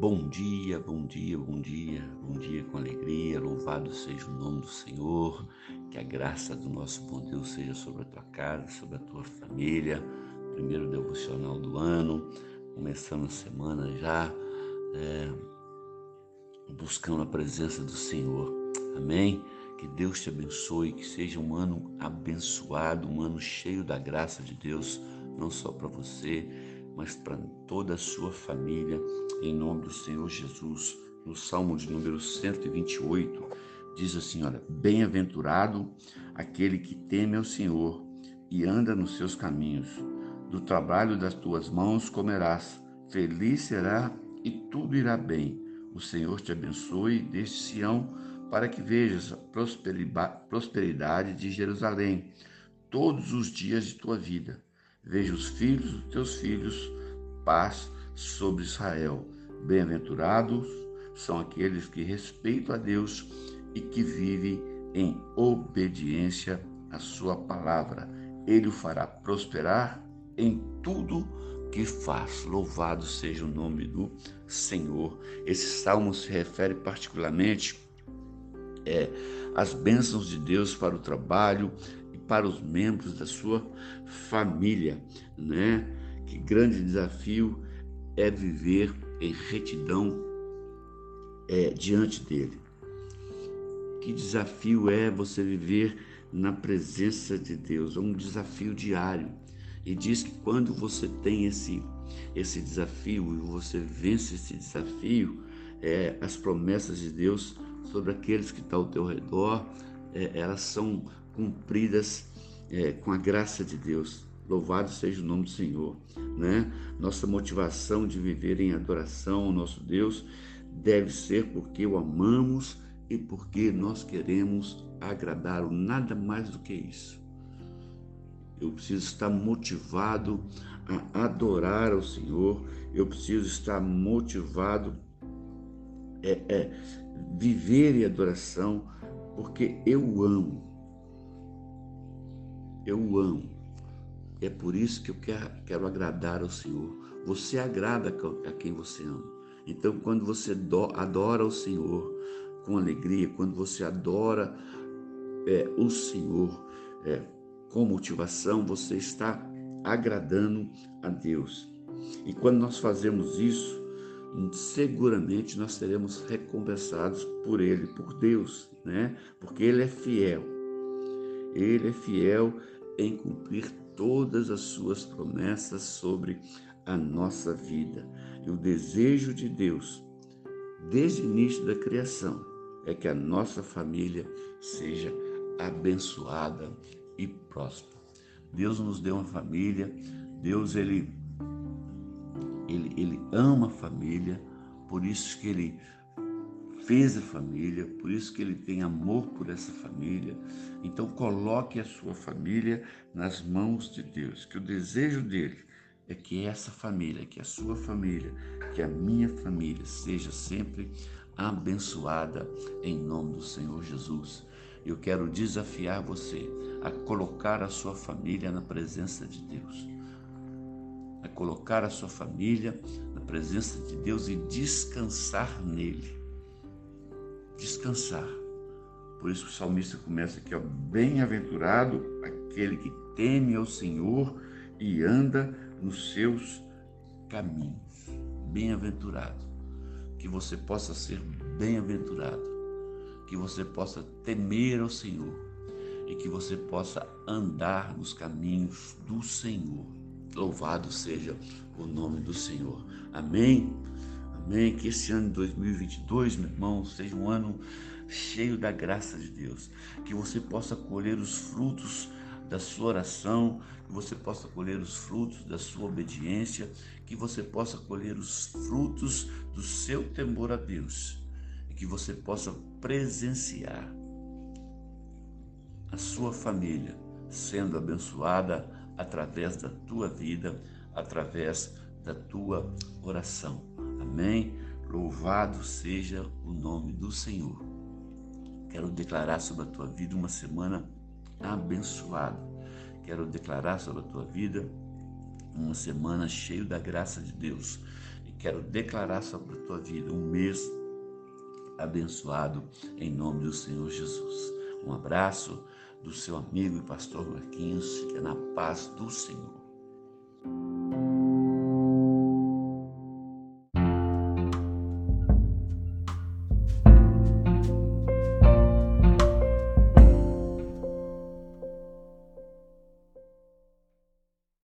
Bom dia, bom dia, bom dia, bom dia com alegria. Louvado seja o nome do Senhor. Que a graça do nosso bom Deus seja sobre a tua casa, sobre a tua família. Primeiro devocional do ano, começando a semana já, é, buscando a presença do Senhor. Amém? Que Deus te abençoe, que seja um ano abençoado, um ano cheio da graça de Deus, não só para você, mas para toda a sua família, em nome do Senhor Jesus. No Salmo de número 128, diz assim: Olha, bem-aventurado aquele que teme ao Senhor e anda nos seus caminhos. Do trabalho das tuas mãos comerás, feliz será e tudo irá bem. O Senhor te abençoe desde Sião, para que vejas a prosperidade de Jerusalém todos os dias de tua vida Veja os filhos dos teus filhos, paz sobre Israel. Bem-aventurados são aqueles que respeitam a Deus e que vivem em obediência à sua palavra. Ele o fará prosperar em tudo que faz. Louvado seja o nome do Senhor. Esse salmo se refere particularmente é, às bênçãos de Deus para o trabalho, para os membros da sua família, né? Que grande desafio é viver em retidão é, diante dele. Que desafio é você viver na presença de Deus? É um desafio diário. E diz que quando você tem esse, esse desafio e você vence esse desafio, é, as promessas de Deus sobre aqueles que estão ao teu redor, é, elas são cumpridas é, com a graça de Deus. Louvado seja o nome do Senhor, né? Nossa motivação de viver em adoração ao nosso Deus deve ser porque o amamos e porque nós queremos agradá-lo, nada mais do que isso. Eu preciso estar motivado a adorar ao Senhor, eu preciso estar motivado a é, é, viver em adoração, porque eu amo eu o amo. É por isso que eu quero, quero agradar ao Senhor. Você agrada a quem você ama. Então, quando você adora o Senhor com alegria, quando você adora é, o Senhor é, com motivação, você está agradando a Deus. E quando nós fazemos isso, seguramente nós seremos recompensados por Ele, por Deus, né? Porque Ele é fiel. Ele é fiel em cumprir todas as suas promessas sobre a nossa vida. E o desejo de Deus, desde o início da criação, é que a nossa família seja abençoada e próspera. Deus nos deu uma família, Deus ele ele, ele ama a família, por isso que ele fez a família, por isso que ele tem amor por essa família. Então coloque a sua família nas mãos de Deus, que o desejo dele é que essa família, que a sua família, que a minha família seja sempre abençoada em nome do Senhor Jesus. Eu quero desafiar você a colocar a sua família na presença de Deus. A colocar a sua família na presença de Deus e descansar nele descansar. Por isso o salmista começa aqui, ó, bem-aventurado aquele que teme ao Senhor e anda nos seus caminhos. Bem-aventurado. Que você possa ser bem-aventurado. Que você possa temer ao Senhor e que você possa andar nos caminhos do Senhor. Louvado seja o nome do Senhor. Amém. Amém. Que esse ano de 2022, meu irmão, seja um ano cheio da graça de Deus. Que você possa colher os frutos da sua oração, que você possa colher os frutos da sua obediência, que você possa colher os frutos do seu temor a Deus e que você possa presenciar a sua família sendo abençoada através da tua vida, através da tua oração. Amém? Louvado seja o nome do Senhor. Quero declarar sobre a tua vida uma semana abençoada. Quero declarar sobre a tua vida uma semana cheia da graça de Deus. E quero declarar sobre a tua vida um mês abençoado em nome do Senhor Jesus. Um abraço do seu amigo e pastor Marquinhos, fica na paz do Senhor.